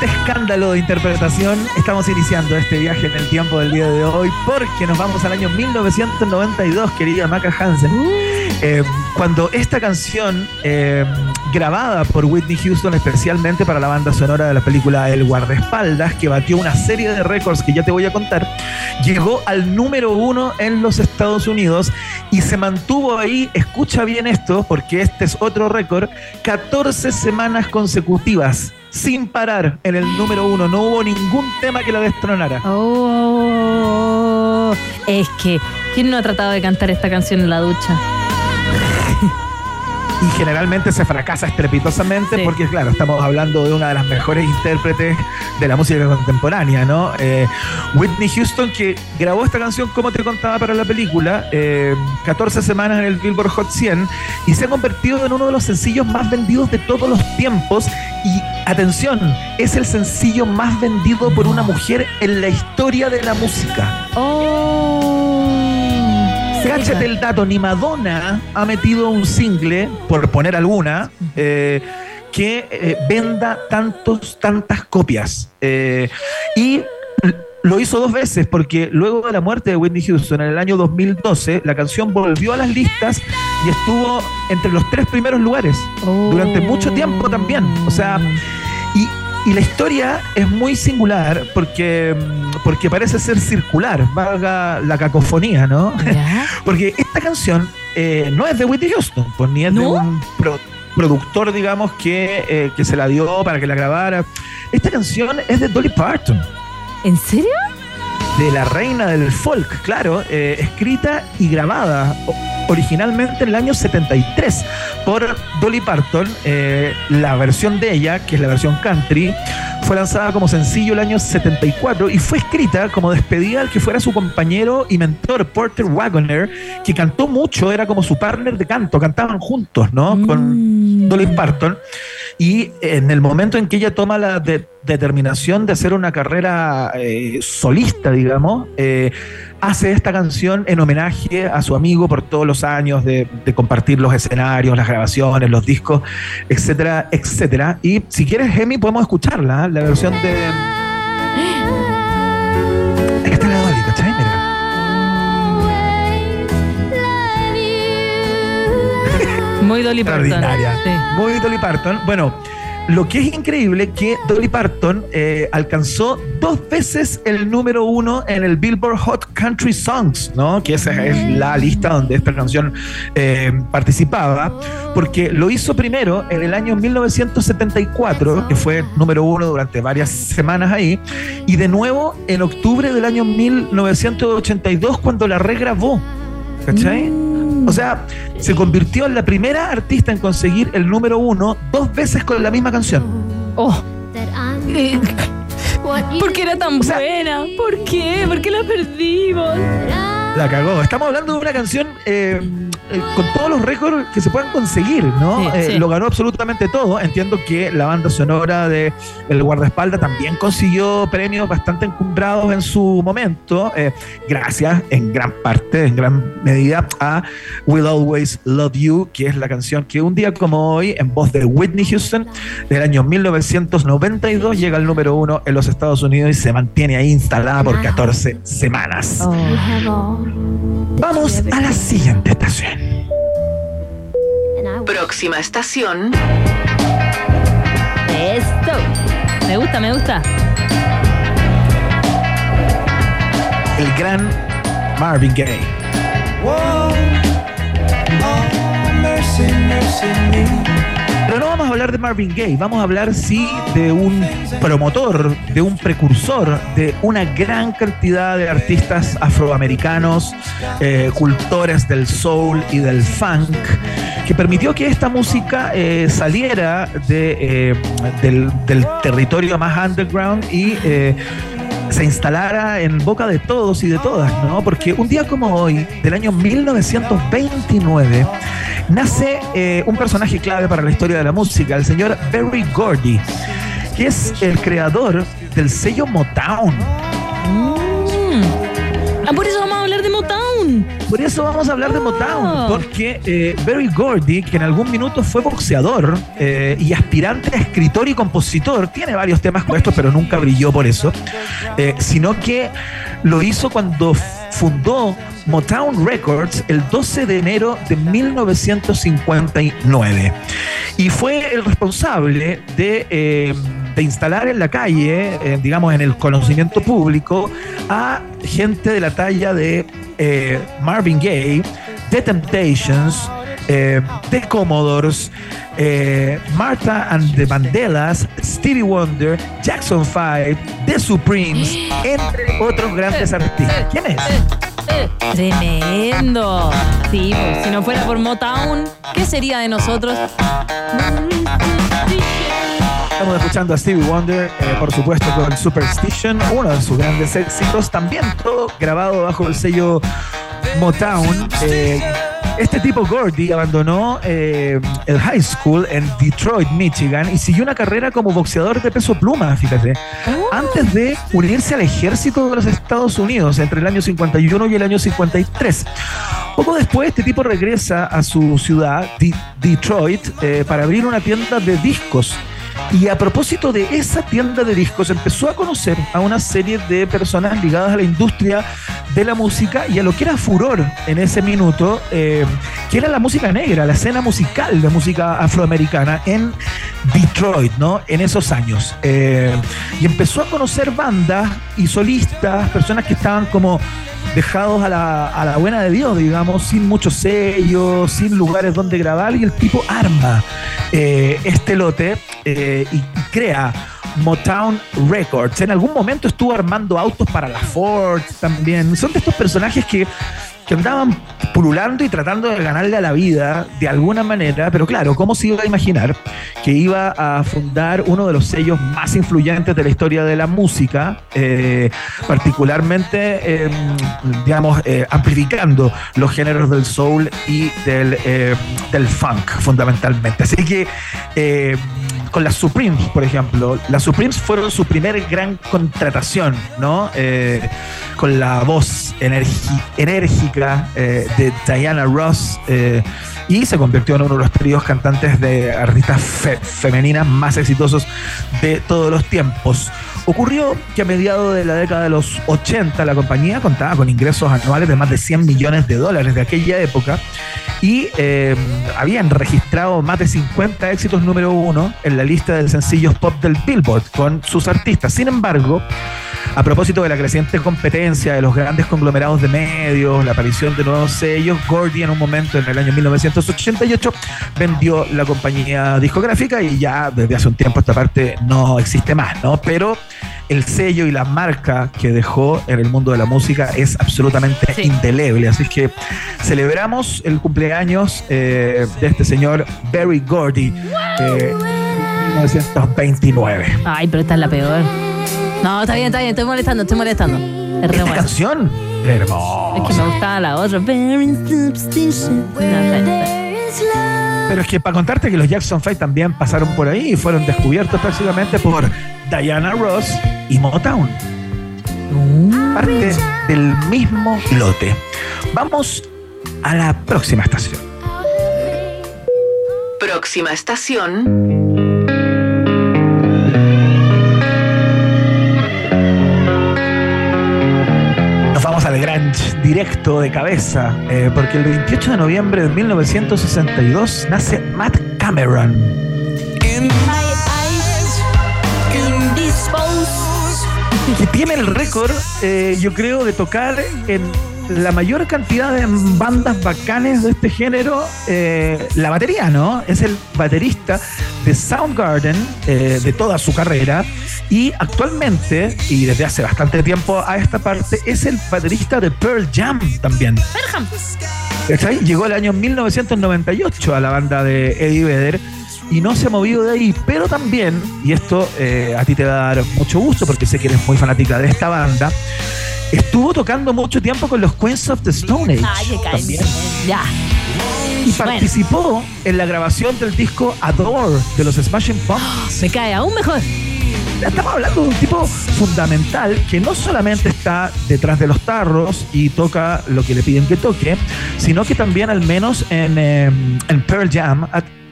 Este escándalo de interpretación, estamos iniciando este viaje en el tiempo del día de hoy porque nos vamos al año 1992, querida Maca Hansen. Eh, cuando esta canción, eh, grabada por Whitney Houston especialmente para la banda sonora de la película El Guardaespaldas, que batió una serie de récords que ya te voy a contar, llegó al número uno en los Estados Unidos y se mantuvo ahí, escucha bien esto, porque este es otro récord, 14 semanas consecutivas sin parar en el número uno. No hubo ningún tema que la destronara.
Oh, es que, ¿quién no ha tratado de cantar esta canción en la ducha?
Y generalmente se fracasa estrepitosamente porque, claro, estamos hablando de una de las mejores intérpretes de la música contemporánea, ¿no? Eh, Whitney Houston, que grabó esta canción, como te contaba, para la película, eh, 14 semanas en el Billboard Hot 100, y se ha convertido en uno de los sencillos más vendidos de todos los tiempos. Y atención, es el sencillo más vendido por una mujer en la historia de la música. Cáchate el dato, ni Madonna ha metido un single, por poner alguna, eh, que eh, venda tantos, tantas copias. Eh, y lo hizo dos veces, porque luego de la muerte de Whitney Houston en el año 2012, la canción volvió a las listas y estuvo entre los tres primeros lugares durante mucho tiempo también. O sea, y, la historia es muy singular porque, porque parece ser circular, valga la cacofonía, ¿no? porque esta canción eh, no es de Whitney Houston, pues ni es de un pro- productor, digamos, que, eh, que se la dio para que la grabara. Esta canción es de Dolly Parton.
¿En serio?
De la reina del folk, claro, eh, escrita y grabada originalmente en el año 73 por Dolly Parton. Eh, la versión de ella, que es la versión country, fue lanzada como sencillo el año 74 y fue escrita como despedida al que fuera su compañero y mentor, Porter Wagoner, que cantó mucho, era como su partner de canto, cantaban juntos, ¿no? Con Dolly Parton. Y en el momento en que ella toma la de- determinación de hacer una carrera eh, solista, digamos, eh, hace esta canción en homenaje a su amigo por todos los años de, de compartir los escenarios, las grabaciones, los discos, etcétera, etcétera. Y si quieres, Emi, podemos escucharla, ¿eh? la versión de.
Muy Dolly Parton. Sí.
Muy Dolly Parton. Bueno, lo que es increíble que Dolly Parton eh, alcanzó dos veces el número uno en el Billboard Hot Country Songs, ¿no? Que esa es la lista donde esta canción eh, participaba, porque lo hizo primero en el año 1974, que fue número uno durante varias semanas ahí, y de nuevo en octubre del año 1982 cuando la regrabó. ¿Cachai? O sea, se convirtió en la primera artista en conseguir el número uno dos veces con la misma canción.
Oh. ¿Por qué era tan buena? ¿Por qué? ¿Por qué la perdimos?
La cagó. Estamos hablando de una canción eh, eh, con todos los récords que se puedan conseguir, ¿no?
Sí,
Eh,
sí.
Lo ganó absolutamente todo. Entiendo que la banda sonora de El Guardaespaldas también consiguió premios bastante encumbrados en su momento, eh, gracias en gran parte, en gran medida, a Will Always Love You, que es la canción que un día como hoy, en voz de Whitney Houston, del año 1992, llega al número uno en los Estados Unidos y se mantiene ahí instalada por 14 semanas. Vamos a la siguiente estación.
Próxima estación.
Esto. Me gusta, me gusta.
El gran Marvin Gaye. Pero no vamos a hablar de Marvin Gaye, vamos a hablar sí de un promotor, de un precursor, de una gran cantidad de artistas afroamericanos, eh, cultores del soul y del funk, que permitió que esta música eh, saliera de, eh, del, territorio más underground y se instalara en boca de todos y de todas, ¿no? Porque un día como hoy, del año 1929, nace eh, un personaje clave para la historia de la música, el señor Berry Gordy, que es el creador del sello Motown.
Ah, por eso vamos a hablar de Motown.
Por eso vamos a hablar de Motown, porque eh, Berry Gordy, que en algún minuto fue boxeador eh, y aspirante a escritor y compositor, tiene varios temas con esto, pero nunca brilló por eso, eh, sino que lo hizo cuando fundó Motown Records el 12 de enero de 1959. Y fue el responsable de, eh, de instalar en la calle, eh, digamos en el conocimiento público, a gente de la talla de eh, Marvin Gaye, The Temptations, eh, The Commodores, eh, Martha and the Vandellas, Stevie Wonder, Jackson 5, The Supremes, entre otros grandes artistas. ¿Quién es?
Tremendo. Sí, si no fuera por Motown, ¿qué sería de nosotros?
Estamos escuchando a Stevie Wonder, eh, por supuesto, con Superstition, uno de sus grandes éxitos. También todo grabado bajo el sello Motown. Eh, este tipo Gordy abandonó eh, el high school en Detroit, Michigan, y siguió una carrera como boxeador de peso pluma, fíjate, antes de unirse al ejército de los Estados Unidos entre el año 51 y el año 53. Poco después, este tipo regresa a su ciudad, Detroit, eh, para abrir una tienda de discos. Y a propósito de esa tienda de discos, empezó a conocer a una serie de personas ligadas a la industria de la música y a lo que era furor en ese minuto, eh, que era la música negra, la escena musical de música afroamericana en Detroit, ¿no? En esos años. Eh, y empezó a conocer bandas y solistas, personas que estaban como dejados a la, a la buena de Dios, digamos, sin muchos sellos, sin lugares donde grabar, y el tipo arma eh, este lote y, crea Motown Records. En algún momento estuvo armando autos para la Ford también. Son de estos personajes que, que andaban pululando y tratando de ganarle a la vida de alguna manera, pero claro, ¿cómo se iba a imaginar que iba a fundar uno de los sellos más influyentes de la historia de la música, eh, particularmente, eh, digamos, eh, amplificando los géneros del soul y del, eh, del funk, fundamentalmente? Así que con las Supremes, por ejemplo, las Supremes fueron su primer gran contratación, ¿no? Eh, con la voz enérgica eh, de Diana Ross eh, y se convirtió en uno de los tríos cantantes de artistas fe- femeninas más exitosos de todos los tiempos. Ocurrió que a mediados de la década de los 80 la compañía contaba con ingresos anuales de más de 100 millones de dólares de aquella época y habían registrado más de 50 éxitos número uno en la lista de sencillos pop del Billboard con sus artistas. Sin embargo, a propósito de la creciente competencia de los grandes conglomerados de medios, la aparición de nuevos sellos, Gordy en un momento en el año 1988 vendió la compañía discográfica y ya desde hace un tiempo esta parte no existe más, ¿no? Pero el sello y la marca que dejó en el mundo de la música es absolutamente indeleble. Así que celebramos el cumpleaños eh, de este señor Barry Gordy. eh, 1929.
Ay, pero esta es la peor. No, está bien, está bien, estoy molestando, estoy molestando. Es re
Esta
buena.
canción, hermosa.
Es que me gustaba la otra. Very superstition. No, está bien, está bien.
Pero es que para contarte que los Jackson 5 también pasaron por ahí y fueron descubiertos prácticamente por Diana Ross y Motown. Parte del mismo lote. Vamos a la próxima estación.
Próxima estación.
Directo de cabeza, eh, porque el 28 de noviembre de 1962 nace Matt Cameron. que tiene el récord, eh, yo creo, de tocar en la mayor cantidad de bandas bacanes de este género, eh, la batería, ¿no? Es el baterista de Soundgarden eh, de toda su carrera y actualmente, y desde hace bastante tiempo a esta parte, es el baterista de Pearl Jam también. ¿Cachai? Llegó el año 1998 a la banda de Eddie Vedder y no se ha movido de ahí, pero también, y esto eh, a ti te va a dar mucho gusto porque sé que eres muy fanática de esta banda, estuvo tocando mucho tiempo con los Queens of the Stone Age.
Ay,
también.
Ya.
Y participó en la grabación del disco Adore de los Smashing Pumpkins.
Me cae aún mejor.
Estamos hablando de un tipo fundamental que no solamente está detrás de los tarros y toca lo que le piden que toque, sino que también al menos en, eh, en Pearl Jam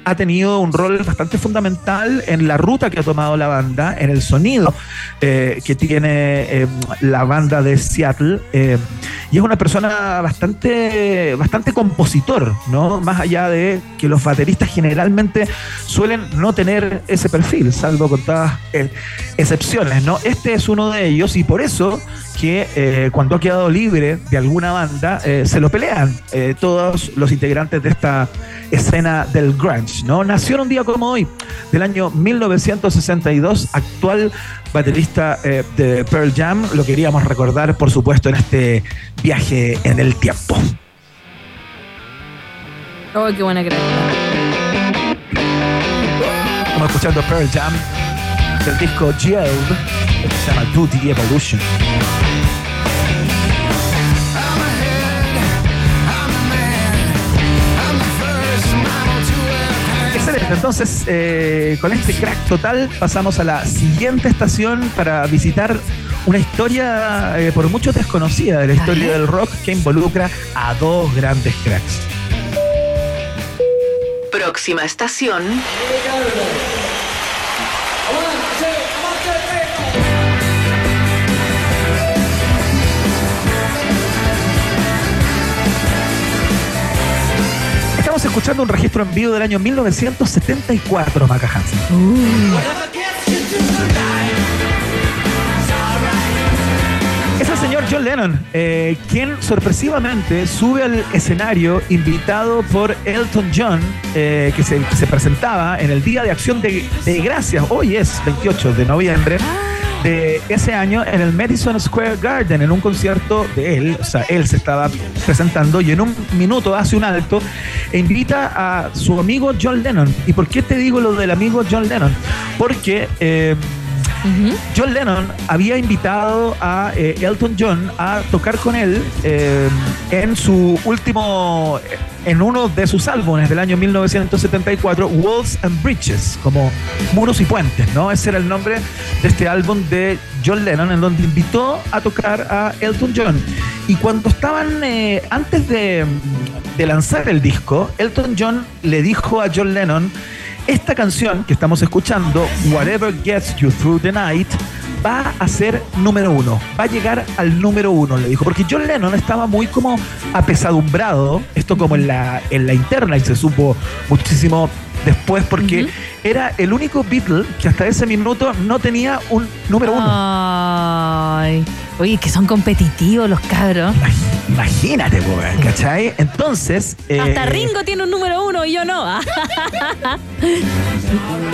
ha, tenido un rol bastante fundamental en la ruta que ha tomado la banda, en el sonido eh, que tiene eh, la banda de Seattle. eh, y es una persona bastante, bastante compositor, ¿no? Más allá de que los bateristas generalmente suelen no tener ese perfil, salvo contadas excepciones, ¿no? Este es uno de ellos y por eso que eh, cuando ha quedado libre de alguna banda, eh, se lo pelean eh, todos los integrantes de esta escena del grunge, ¿no? Nació en un día como hoy, del año 1962, actual baterista de Pearl Jam, lo queríamos recordar, por supuesto, en este viaje en el tiempo.
Oh, qué buena que era.
Estamos escuchando Pearl Jam del disco Jailed, esto se llama the Evolution. Excelente, entonces eh, con este crack total pasamos a la siguiente estación para visitar una historia eh, por muchos desconocida de la historia del rock que involucra a dos grandes cracks.
Próxima estación.
Estamos escuchando un registro en vivo del año 1974, Maca Hansen. Es el señor John Lennon, eh, quien sorpresivamente sube al escenario invitado por Elton John, eh, que, se, presentaba en el Día de Acción de Gracias, hoy es 28 de noviembre de ese año en el Madison Square Garden, en un concierto de él, o sea, él se estaba presentando y en un minuto hace un alto e invita a su amigo John Lennon. ¿Y por qué te digo lo del amigo John Lennon? Porque... eh, John Lennon había invitado a eh, Elton John a tocar con él eh, en su último, en uno de sus álbumes del año 1974, Walls and Bridges, como muros y puentes, ¿no? Ese era el nombre de este álbum de John Lennon, en donde invitó a tocar a Elton John. Y cuando estaban, eh, antes de lanzar el disco, Elton John le dijo a John Lennon, esta canción que estamos escuchando, Whatever Gets You Through the Night, va a ser número uno, va a llegar al número uno, le dijo, porque John Lennon estaba muy como apesadumbrado, esto como en la, en la interna y se supo muchísimo después porque era el único Beatle que hasta ese minuto no tenía un número uno.
Ay. Oye, que son competitivos los cabros.
Imagínate, weón, ¿cachai? Entonces... eh,
Hasta Ringo tiene un número uno y yo no.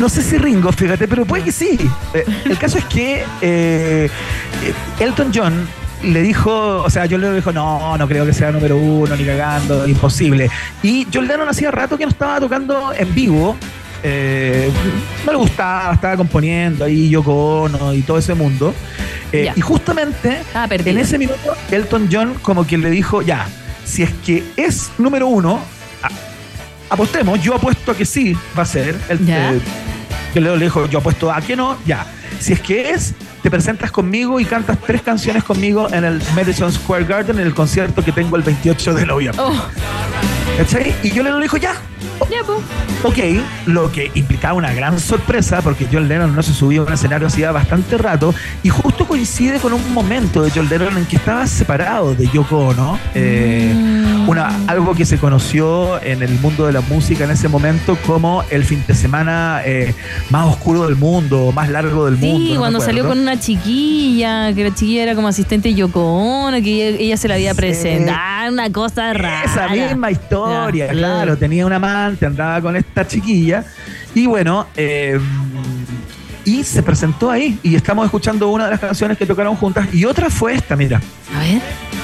No sé si Ringo, fíjate, pero puede que sí. Eh, el caso es que eh, eh, Elton John le dijo, o sea, John Lennon dijo, no, no creo que sea número uno, ni cagando, imposible. Y John Lennon hacía rato que no estaba tocando en vivo. eh, no le gustaba, estaba componiendo ahí Yoko Ono y todo ese mundo. Eh, y justamente en ese minuto Elton John como que le dijo, ya, si es que es número uno, apostemos, yo apuesto a que sí va a ser. El, eh, Leo le dijo, yo apuesto a que no, ya. Si es que es, te presentas conmigo y cantas tres canciones conmigo en el Madison Square Garden en el concierto que tengo el 28 de noviembre.
Oh,
¿Cachai? Y yo le dijo, ya.
ya, pues.
Ok, lo que implicaba una gran sorpresa porque John Lennon no se subía a un escenario hacía bastante rato y justo coincide con un momento de John Lennon en que estaba separado de Yoko Ono. eh, una, algo que se conoció en el mundo de la música en ese momento como el fin de semana eh, más oscuro del mundo, más largo del mundo.
Sí,
no
cuando salió con una chiquilla, que la chiquilla era como asistente de Yoko Ono, que ella, ella se la había presentado, una cosa rara.
Esa misma historia,
Ya,
claro. Tenía un amante, andaba con esta chiquilla. Y bueno, eh, y se presentó ahí. Y estamos escuchando una de las canciones que tocaron juntas. Y otra fue esta, mira.
A ver.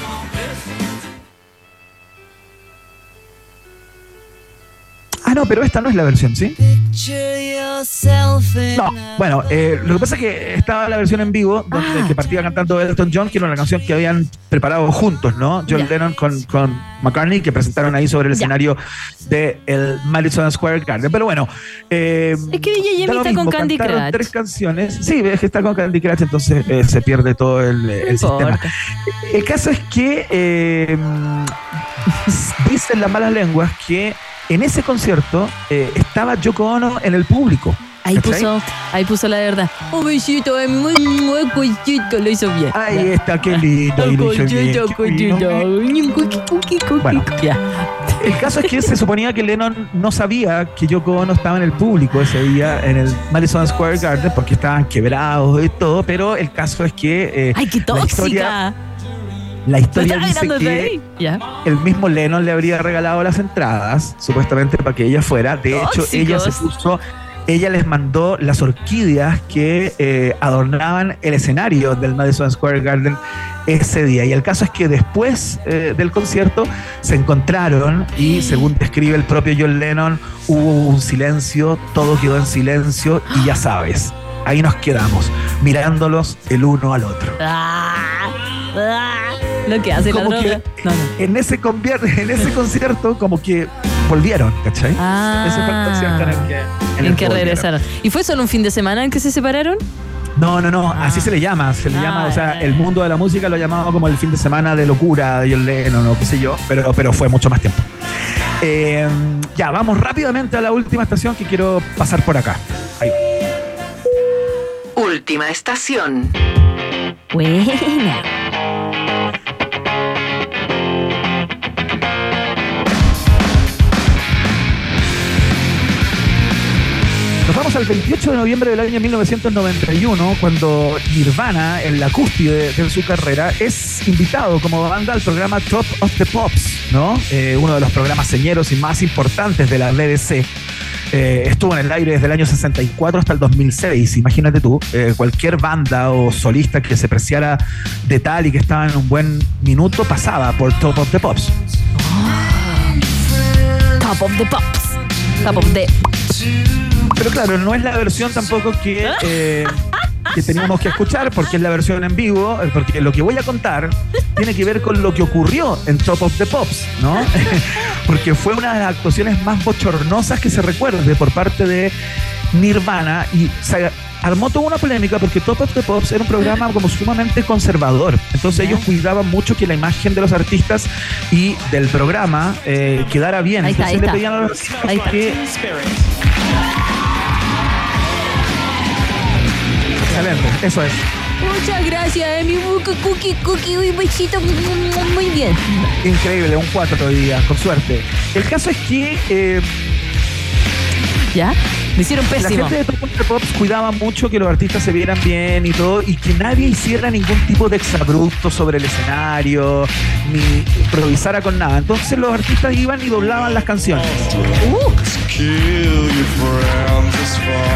Ah, no, pero esta no es la versión, ¿sí? No, bueno, eh, lo que pasa es que estaba la versión en vivo, donde que partía cantando Elton John, que era una canción que habían preparado juntos, ¿no? John. Lennon con, con McCartney, que presentaron ahí sobre el escenario de el Madison Square Garden. Pero bueno, eh,
Es que DJ está con Candy Crush.
tres canciones. Sí, es que está con Candy Crush, entonces eh, se pierde todo el, el sistema. El caso es que dicen las malas lenguas que en ese concierto eh, estaba Yoko Ono en el público.
Ahí puso, ahí puso la verdad. Un besito, es muy, muy cosito, lo hizo bien.
Ahí está, qué lindo. y lo hizo bien, qué lindo. Bueno,
Ya.
el caso es que se suponía que Lennon no sabía que Yoko Ono estaba en el público ese día en el Madison Square Garden porque estaban quebrados y todo, pero el caso es que eh,
¡Ay, qué
la historia,
tóxica!
La historia
¿No
dice que el mismo Lennon le habría regalado las entradas, supuestamente para que ella fuera. De hecho,
Tóxicos.
ella se puso, ella les mandó las orquídeas que eh, adornaban el escenario del Madison Square Garden ese día. Y el caso es que después eh, del concierto se encontraron y según describe el propio John Lennon, hubo un silencio, todo quedó en silencio y ya sabes. Ahí nos quedamos, mirándolos el uno al otro.
Ah, ah, lo que hace la
Como
droga.
que en, ese en concierto, como que volvieron, ¿cachai?
Ah.
ese fue el concierto en el que, en
En
el
que
volvieron.
regresaron. ¿Y fue solo un fin de semana en que se separaron?
No, no, no, así se le llama, se le
Ah,
llama, o sea, el mundo de la música lo llamaba como el fin de semana de locura de John Lennon o qué sé yo, pero, pero fue mucho más tiempo. Eh, ya, vamos rápidamente a la última estación que quiero pasar por acá. Ahí.
Última estación.
Buena.
Al 28 de noviembre del año 1991, cuando Nirvana, en la cúspide de su carrera, es invitado como banda al programa Top of the Pops, ¿no? Eh, uno de los programas señeros y más importantes de la BBC. Eh, estuvo en el aire desde el año 64 hasta el 2006. Imagínate tú, eh, cualquier banda o solista que se preciara de tal y que estaba en un buen minuto pasaba por Top of the Pops.
Top of the Pops. Top of the.
Pero claro, no es la versión tampoco que, eh, que teníamos que escuchar, porque es la versión en vivo, eh, porque lo que voy a contar tiene que ver con lo que ocurrió en Top of the Pops, ¿no? porque fue una de las actuaciones más bochornosas que se recuerde por parte de Nirvana y se armó toda una polémica porque Top of the Pops era un programa como sumamente conservador. Entonces ellos cuidaban mucho que la imagen de los artistas y del programa eh, quedara bien.
Ahí está,
Entonces
ahí
le pedían a los artistas que Excelente, eso es.
Muchas gracias, Emi. Cookie, cookie, un besito. Muy bien.
Increíble, un 4 todavía, con suerte. El caso es que eh,
¿Ya? Me hicieron
la
pésimo.
gente de Pops cuidaba mucho que los artistas se vieran bien y todo, y que nadie hiciera ningún tipo de exabrupto sobre el escenario, ni improvisara con nada. Entonces los artistas iban y doblaban las canciones.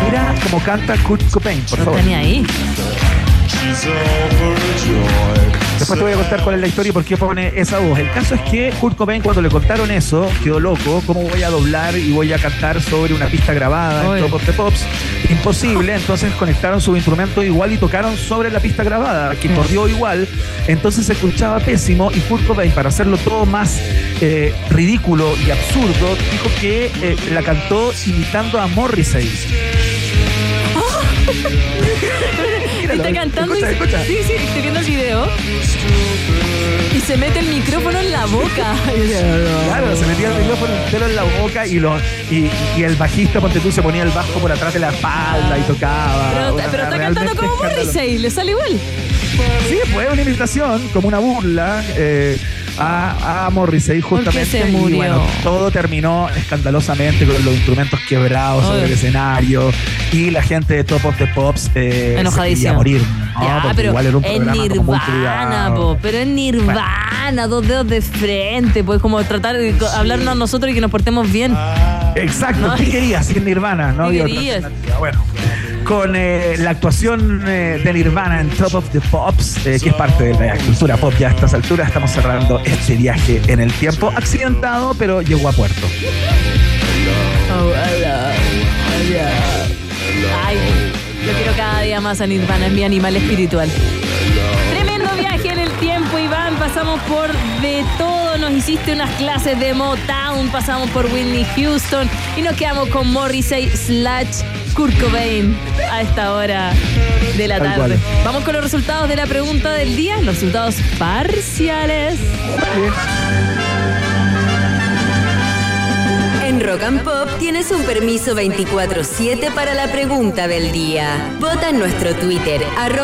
Mira cómo canta Kurt Cobain, por
No
favor.
tenía ahí.
Después te voy a contar cuál es la historia y por qué pone esa voz. El caso es que Kurt Cobain cuando le contaron eso, quedó loco. ¿Cómo voy a doblar y voy a cantar sobre una pista grabada
Oy.
en Top of the Pops? Imposible. Entonces conectaron su instrumento igual y tocaron sobre la pista grabada, que corrió igual. Entonces se escuchaba pésimo y Kurt Cobain, para hacerlo todo más eh, ridículo y absurdo, dijo que eh, la cantó imitando a Morrissey.
Está cantando
escucha,
y
escucha.
Sí, sí, estoy viendo el video. Y se mete el micrófono en la boca.
Claro, se metía el micrófono entero en la boca y, los, y, y el bajista, ponte tú, se ponía el bajo por atrás de la espalda y tocaba.
Pero,
Una-
pero está cantando como. Morrissey, le sale igual.
Sí, fue una imitación, como una burla eh, a, a Morrissey justamente.
se
y bueno, todo terminó escandalosamente con los instrumentos quebrados sobre el escenario y la gente de Top of the Pops eh, se morir. ¿no?
Ya,
Porque
pero
igual era un
en Nirvana, po, pero en Nirvana, dos dedos de frente, pues como tratar de hablarnos a nosotros y que nos portemos bien.
Exacto,
No,
¿qué querías? En Nirvana, no
¿Qué
otra
querías?
alternativa. Bueno, con eh, la actuación eh, de Nirvana en Top of the Pops, eh, que es parte de la cultura pop ya a estas alturas, estamos cerrando este viaje en el tiempo. Accidentado, pero llegó a puerto.
Ay, lo quiero cada día más a Nirvana, es mi animal espiritual. Tremendo viaje en el tiempo, Iván. Pasamos por de todo. Nos hiciste unas clases de Motown, pasamos por Whitney Houston y nos quedamos con Morrissey slash Kurt Cobain a esta hora de la
Tal
tarde.
cual.
Vamos con los resultados de la pregunta del día, los resultados parciales.
En Rock and Pop tienes un permiso 24-7 para la pregunta del día. Vota en nuestro Twitter, arroba